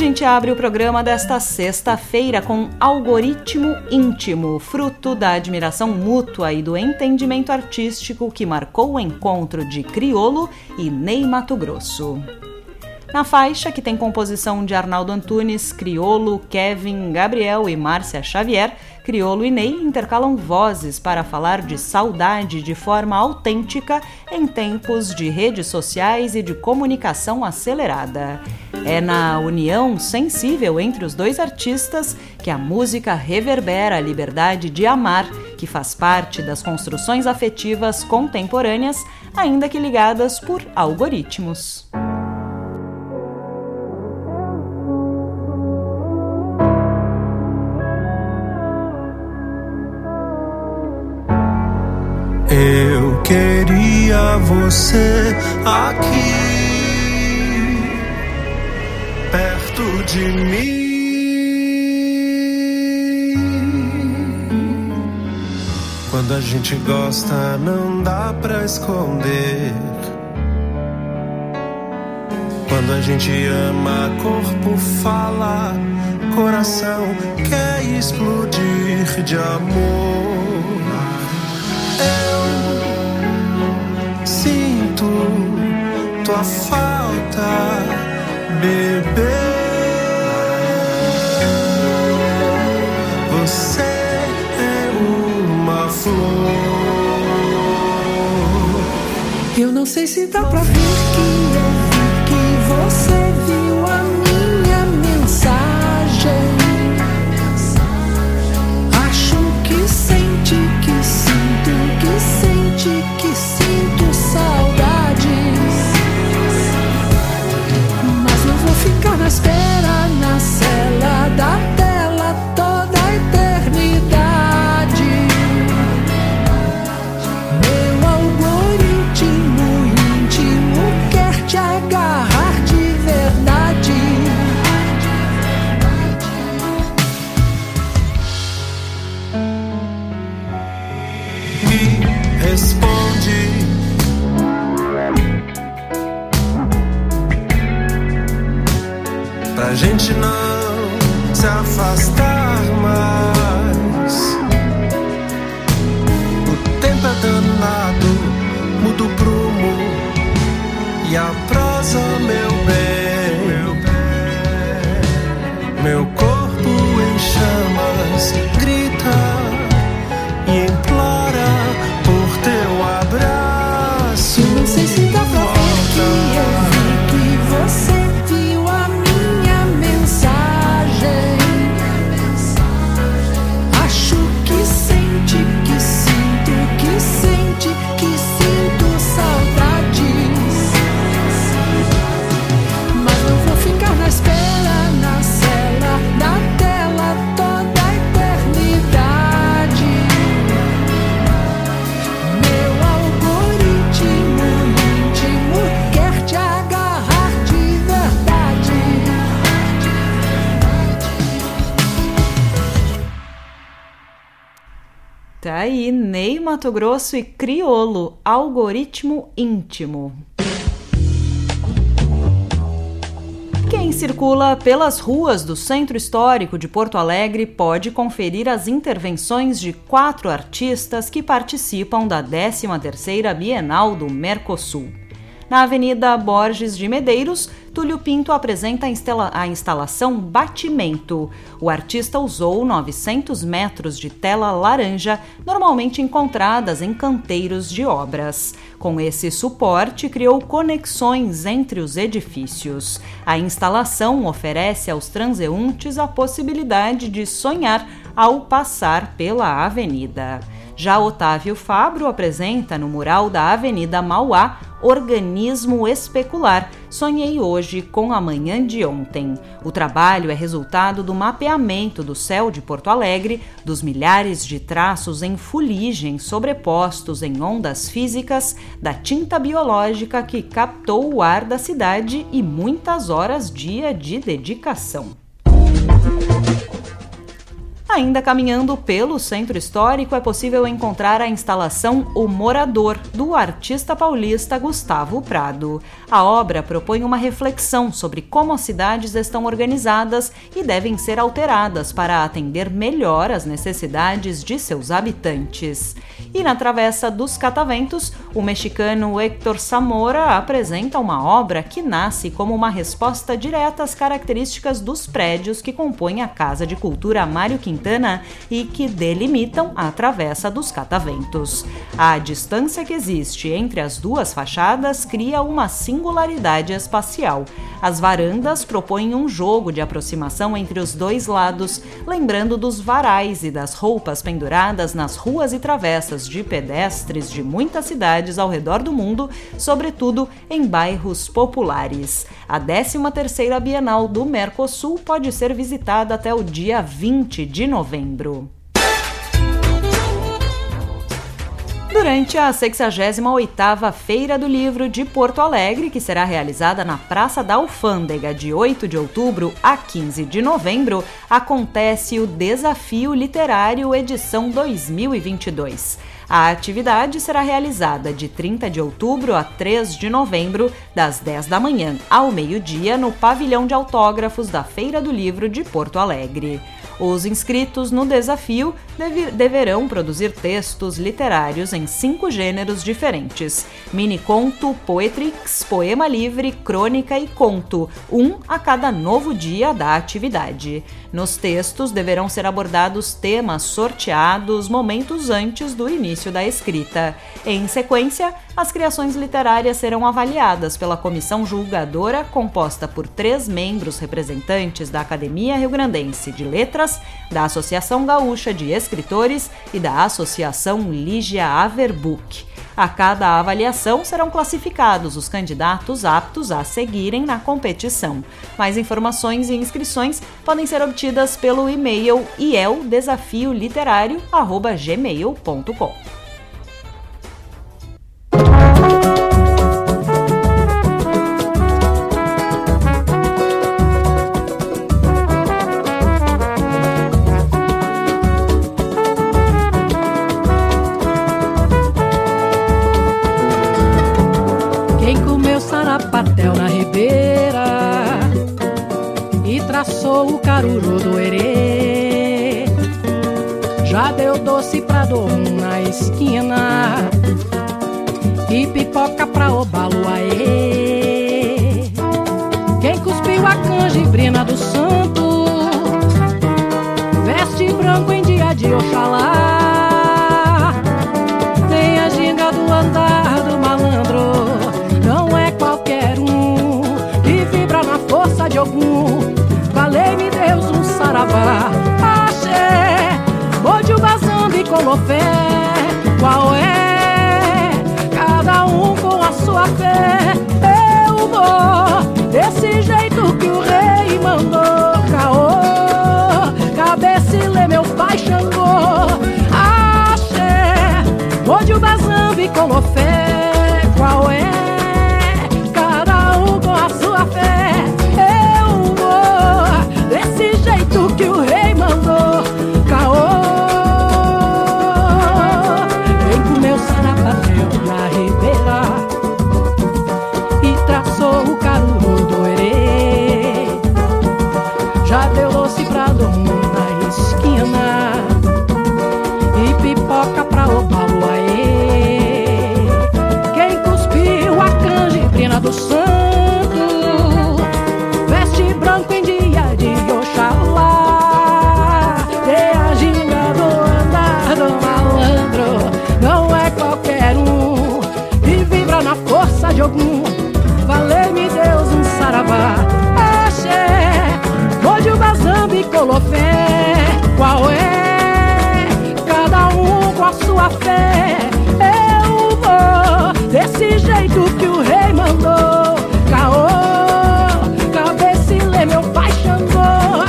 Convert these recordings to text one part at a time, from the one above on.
Gente abre o programa desta sexta-feira com Algoritmo Íntimo, fruto da admiração mútua e do entendimento artístico que marcou o encontro de Criolo e Ney Mato Grosso. Na faixa, que tem composição de Arnaldo Antunes, Criolo, Kevin, Gabriel e Márcia Xavier, Criolo e Ney intercalam vozes para falar de saudade de forma autêntica em tempos de redes sociais e de comunicação acelerada. É na união sensível entre os dois artistas que a música reverbera a liberdade de amar, que faz parte das construções afetivas contemporâneas, ainda que ligadas por algoritmos. Queria você aqui, perto de mim. Quando a gente gosta, não dá pra esconder. Quando a gente ama, corpo fala, coração quer explodir de amor. Falta, bebê. Você é uma flor. Eu não sei se dá pra ver que vou não se afastar mais. O tempo é danado, mudo o prumo e a Mato Grosso e Criolo, Algoritmo Íntimo. Quem circula pelas ruas do Centro Histórico de Porto Alegre pode conferir as intervenções de quatro artistas que participam da 13ª Bienal do Mercosul. Na Avenida Borges de Medeiros, Túlio Pinto apresenta a, instala- a instalação Batimento. O artista usou 900 metros de tela laranja, normalmente encontradas em canteiros de obras. Com esse suporte, criou conexões entre os edifícios. A instalação oferece aos transeuntes a possibilidade de sonhar ao passar pela avenida. Já Otávio Fabro apresenta no mural da Avenida Mauá Organismo Especular, Sonhei hoje com a manhã de ontem. O trabalho é resultado do mapeamento do céu de Porto Alegre, dos milhares de traços em fuligem sobrepostos em ondas físicas, da tinta biológica que captou o ar da cidade e muitas horas dia de dedicação. Ainda caminhando pelo centro histórico, é possível encontrar a instalação O Morador, do artista paulista Gustavo Prado. A obra propõe uma reflexão sobre como as cidades estão organizadas e devem ser alteradas para atender melhor as necessidades de seus habitantes. E na Travessa dos Cataventos, o mexicano Héctor Zamora apresenta uma obra que nasce como uma resposta direta às características dos prédios que compõem a Casa de Cultura Mário Quintana e que delimitam a Travessa dos Cataventos. A distância que existe entre as duas fachadas cria uma singularidade espacial. As varandas propõem um jogo de aproximação entre os dois lados, lembrando dos varais e das roupas penduradas nas ruas e travessas de pedestres de muitas cidades ao redor do mundo, sobretudo em bairros populares. A 13ª Bienal do Mercosul pode ser visitada até o dia 20 de novembro. durante a 68ª Feira do Livro de Porto Alegre, que será realizada na Praça da Alfândega de 8 de outubro a 15 de novembro, acontece o Desafio Literário edição 2022. A atividade será realizada de 30 de outubro a 3 de novembro, das 10 da manhã ao meio-dia, no pavilhão de autógrafos da Feira do Livro de Porto Alegre. Os inscritos no desafio deve, deverão produzir textos literários em cinco gêneros diferentes: mini-conto, poetrix, poema livre, crônica e conto, um a cada novo dia da atividade. Nos textos deverão ser abordados temas sorteados momentos antes do início da escrita. Em sequência, as criações literárias serão avaliadas pela comissão julgadora, composta por três membros representantes da Academia Rio Grandense de Letras, da Associação Gaúcha de Escritores e da Associação Lígia Averbuch. A cada avaliação serão classificados os candidatos aptos a seguirem na competição. Mais informações e inscrições podem ser obtidas pelo e-mail sarapatel caruru do erê. Já deu doce pra dor na esquina e pipoca pra obalo aê. Quem cuspiu a canjibrina do santo veste branco em dia de Oxalá. Qual é? Cada um com a sua fé. Eu vou desse jeito que o rei mandou. Caô, cabecilê, meu pai Xangô. Axé, Bode o bazambi colofé. jeito que o rei mandou. Caô, cabecilê, meu pai chamou.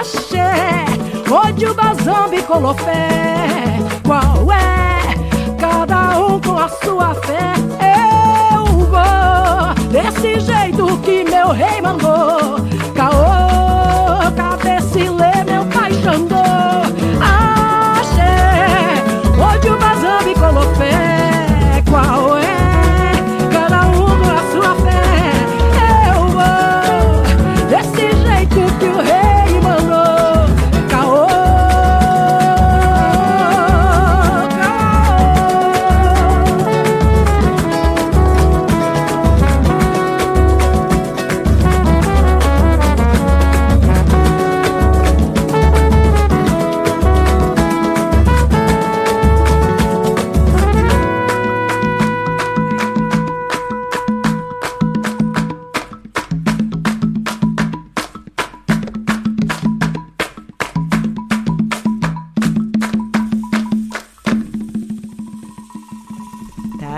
Axé, onde o bazambi colou fé. Qual é? Cada um com a sua fé. Eu vou desse jeito que meu rei mandou.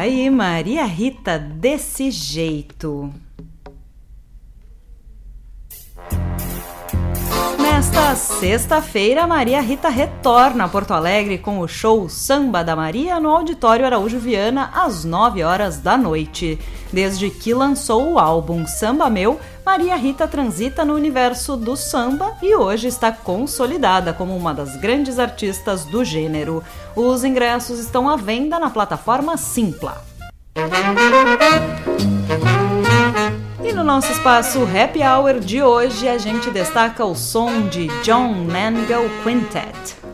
Aí, Maria Rita, desse jeito. Nesta sexta-feira, Maria Rita retorna a Porto Alegre com o show Samba da Maria no Auditório Araújo Viana às 9 horas da noite. Desde que lançou o álbum Samba Meu, Maria Rita transita no universo do samba e hoje está consolidada como uma das grandes artistas do gênero. Os ingressos estão à venda na plataforma Simpla. E no nosso espaço Happy Hour de hoje, a gente destaca o som de John Mango Quintet.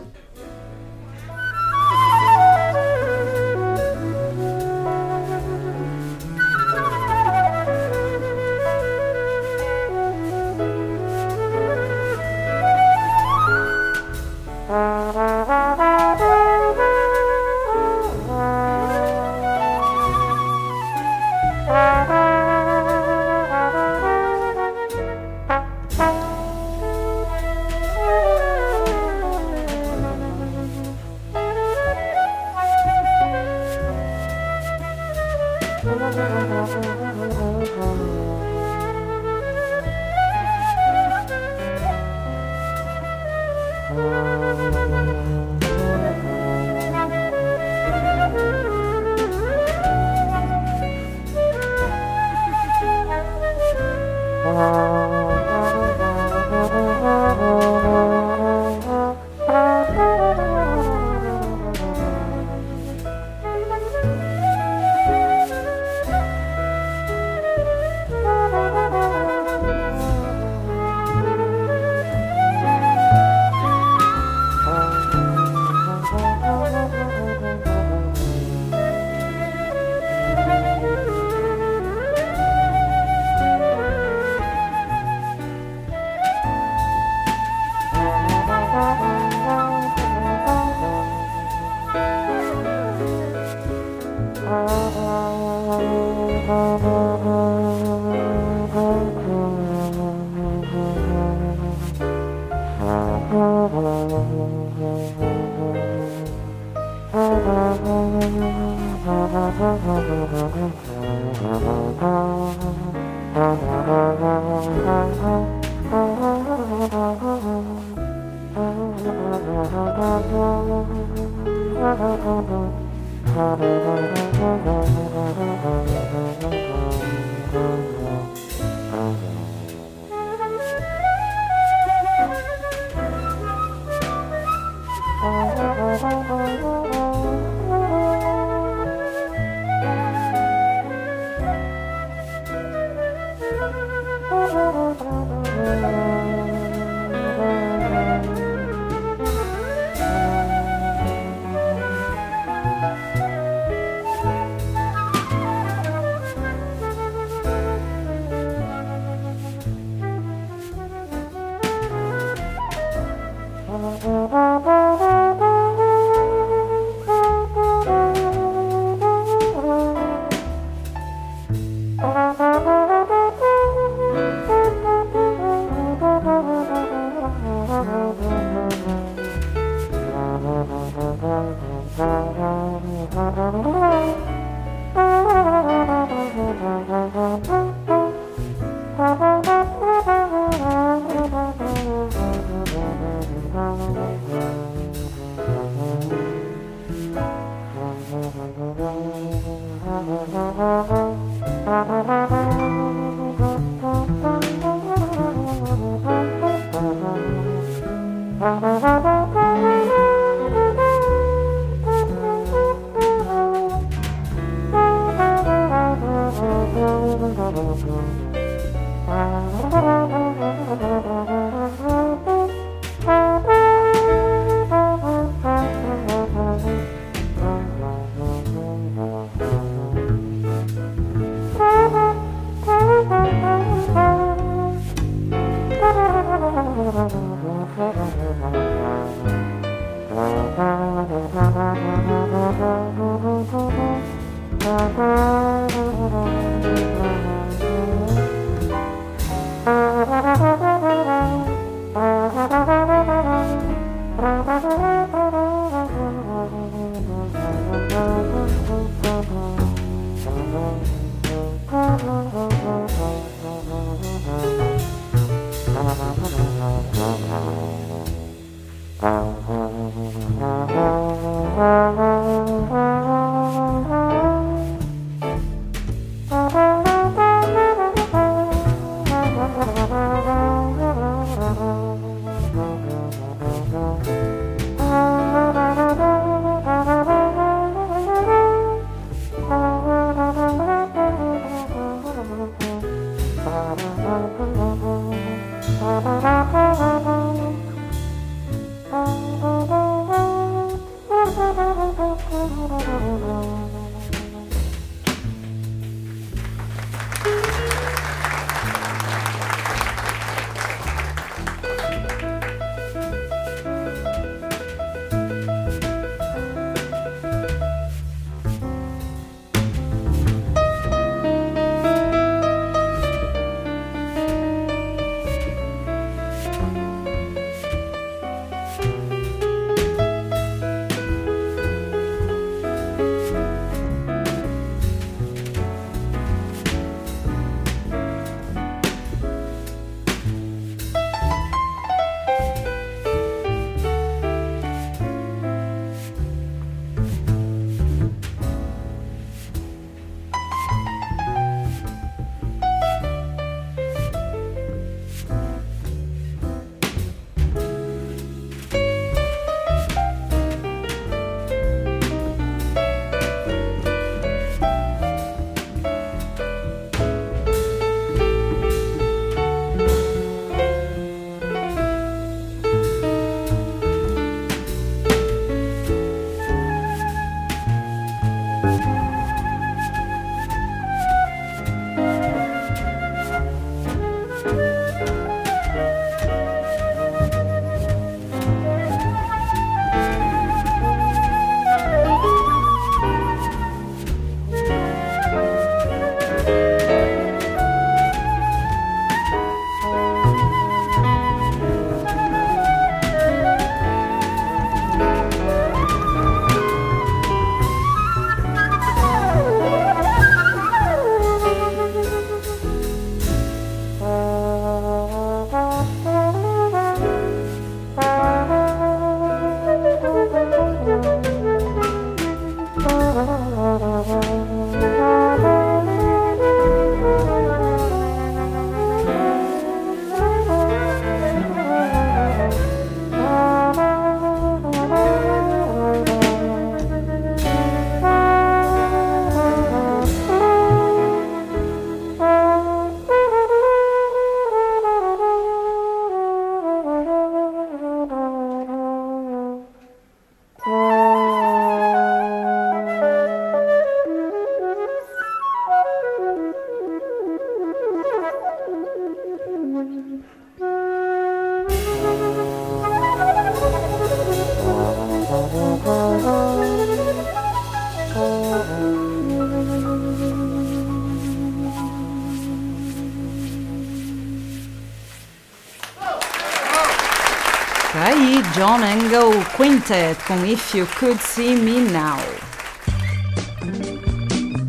Quintet com If You Could See Me Now.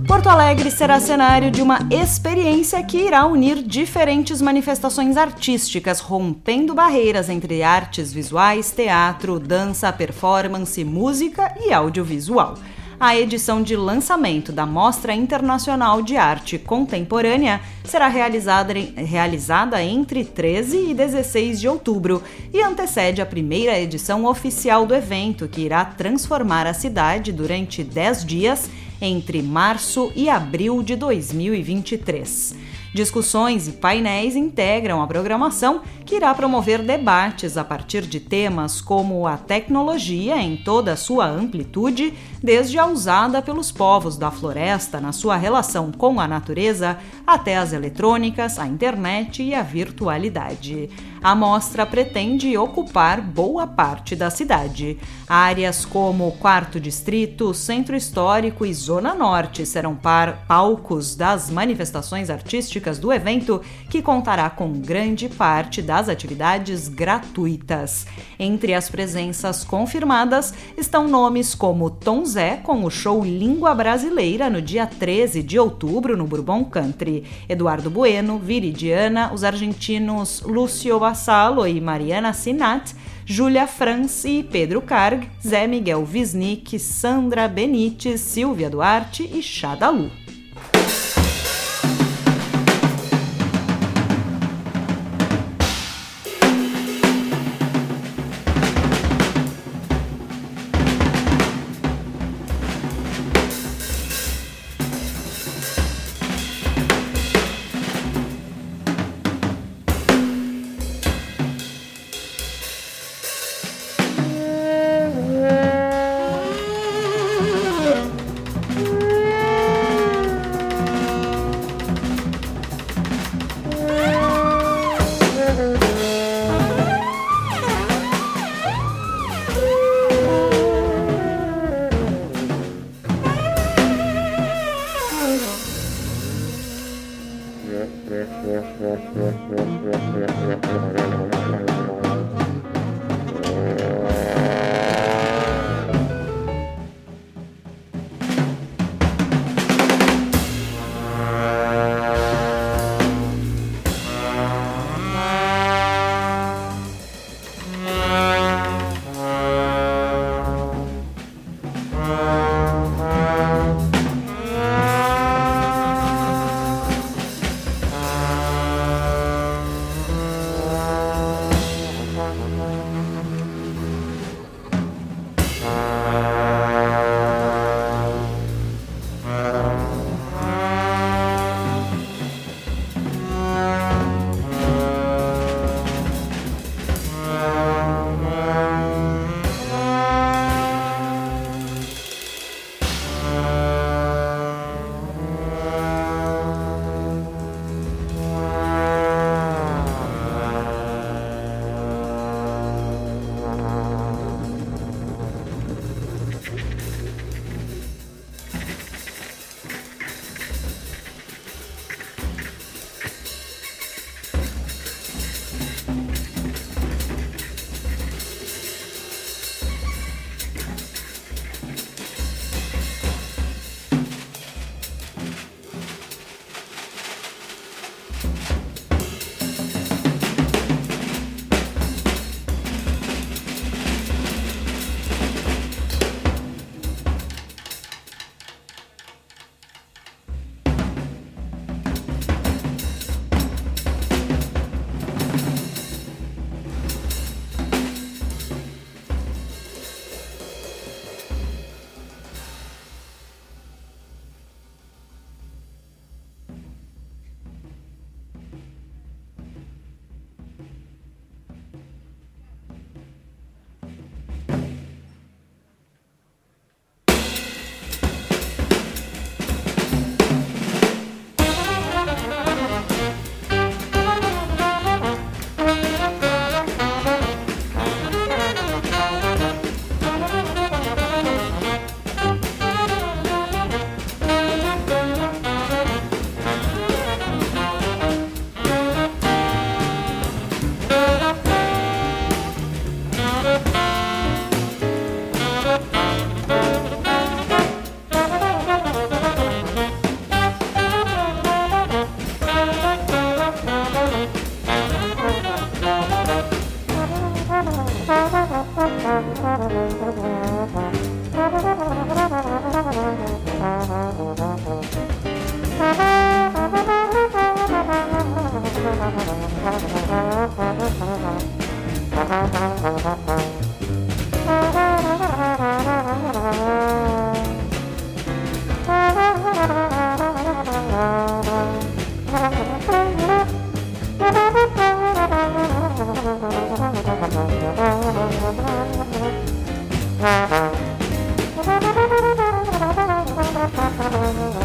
Porto Alegre será cenário de uma experiência que irá unir diferentes manifestações artísticas, rompendo barreiras entre artes visuais, teatro, dança, performance, música e audiovisual. A edição de lançamento da Mostra Internacional de Arte Contemporânea será realizada, realizada entre 13 e 16 de outubro e antecede a primeira edição oficial do evento, que irá transformar a cidade durante 10 dias entre março e abril de 2023. Discussões e painéis integram a programação, que irá promover debates a partir de temas como a tecnologia em toda a sua amplitude, desde a usada pelos povos da floresta na sua relação com a natureza, até as eletrônicas, a internet e a virtualidade. A mostra pretende ocupar boa parte da cidade. Áreas como Quarto Distrito, Centro Histórico e Zona Norte serão palcos das manifestações artísticas do evento, que contará com grande parte das atividades gratuitas. Entre as presenças confirmadas estão nomes como Tom Zé, com o show Língua Brasileira no dia 13 de outubro no Bourbon Country, Eduardo Bueno, Viridiana, os argentinos Lúcio Vassalo e Mariana Sinat, Júlia Franz e Pedro Carg, Zé Miguel Wisnik, Sandra Benites, Silvia Duarte e Chadalu.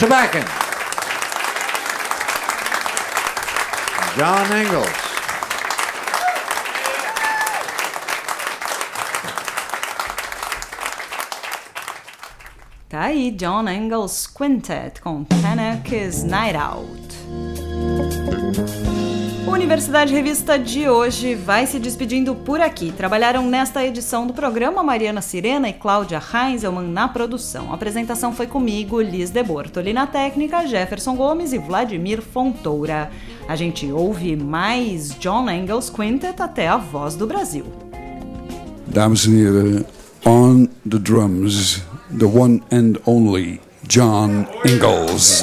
Lou Tobacco, John Engels. Tá aí John Engels Quintet com Tanaka's Night Out. Universidade Revista de hoje vai se despedindo por aqui. Trabalharam nesta edição do programa Mariana Sirena e Cláudia Heinzelmann na produção. A apresentação foi comigo, Liz de Bortoli na técnica, Jefferson Gomes e Vladimir Fontoura. A gente ouve mais John Engels Quintet até a voz do Brasil. En heren, on the drums, the one and only John Ingalls.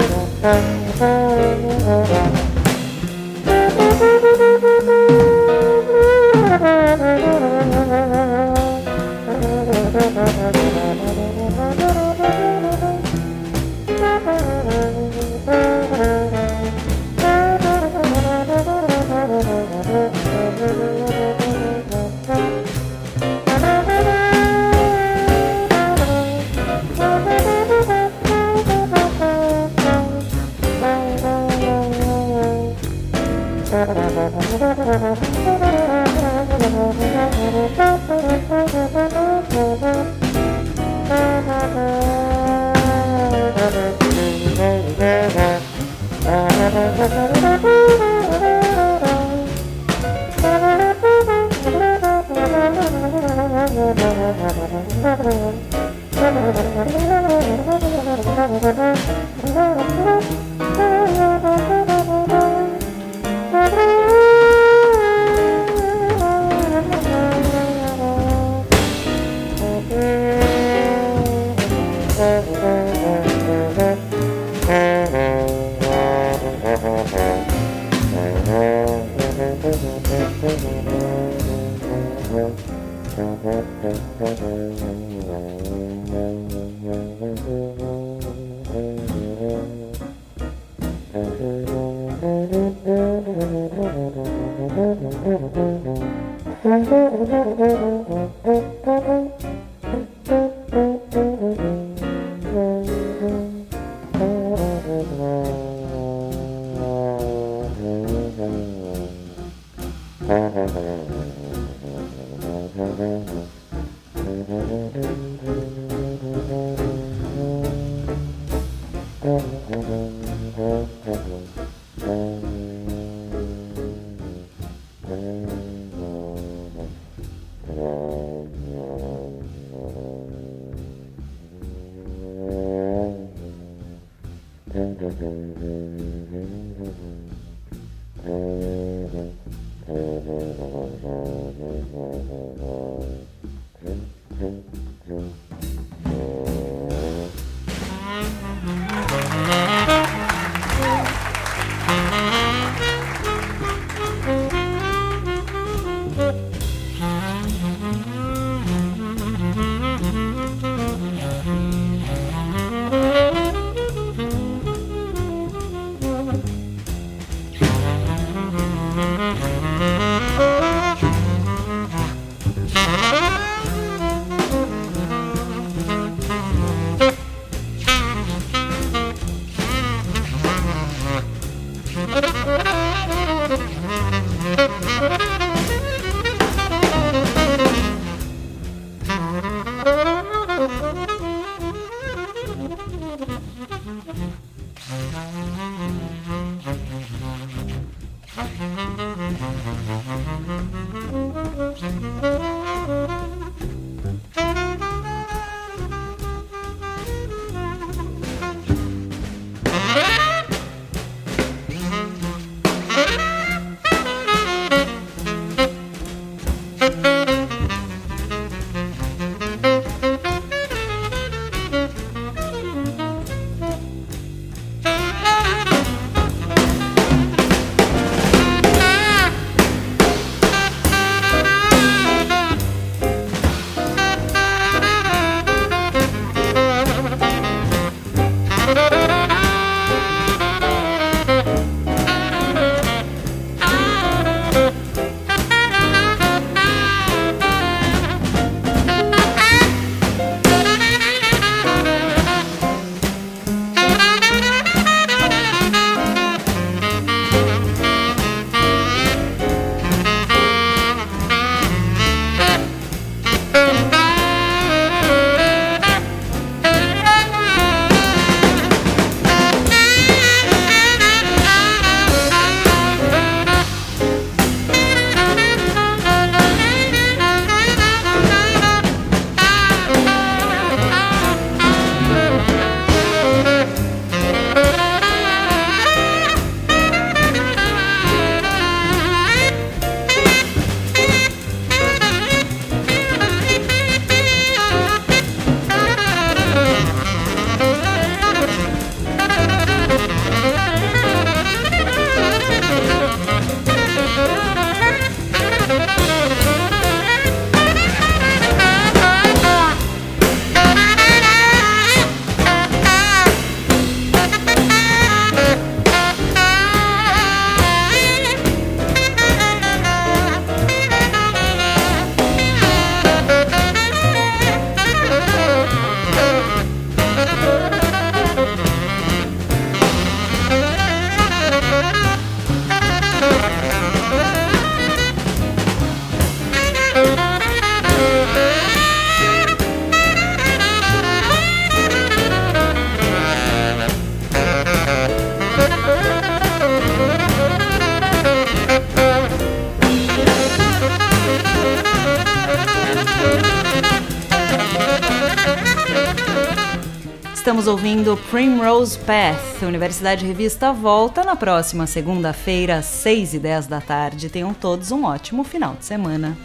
ouvindo Primrose Path. Universidade Revista volta na próxima segunda-feira, às 6 e 10 da tarde. Tenham todos um ótimo final de semana.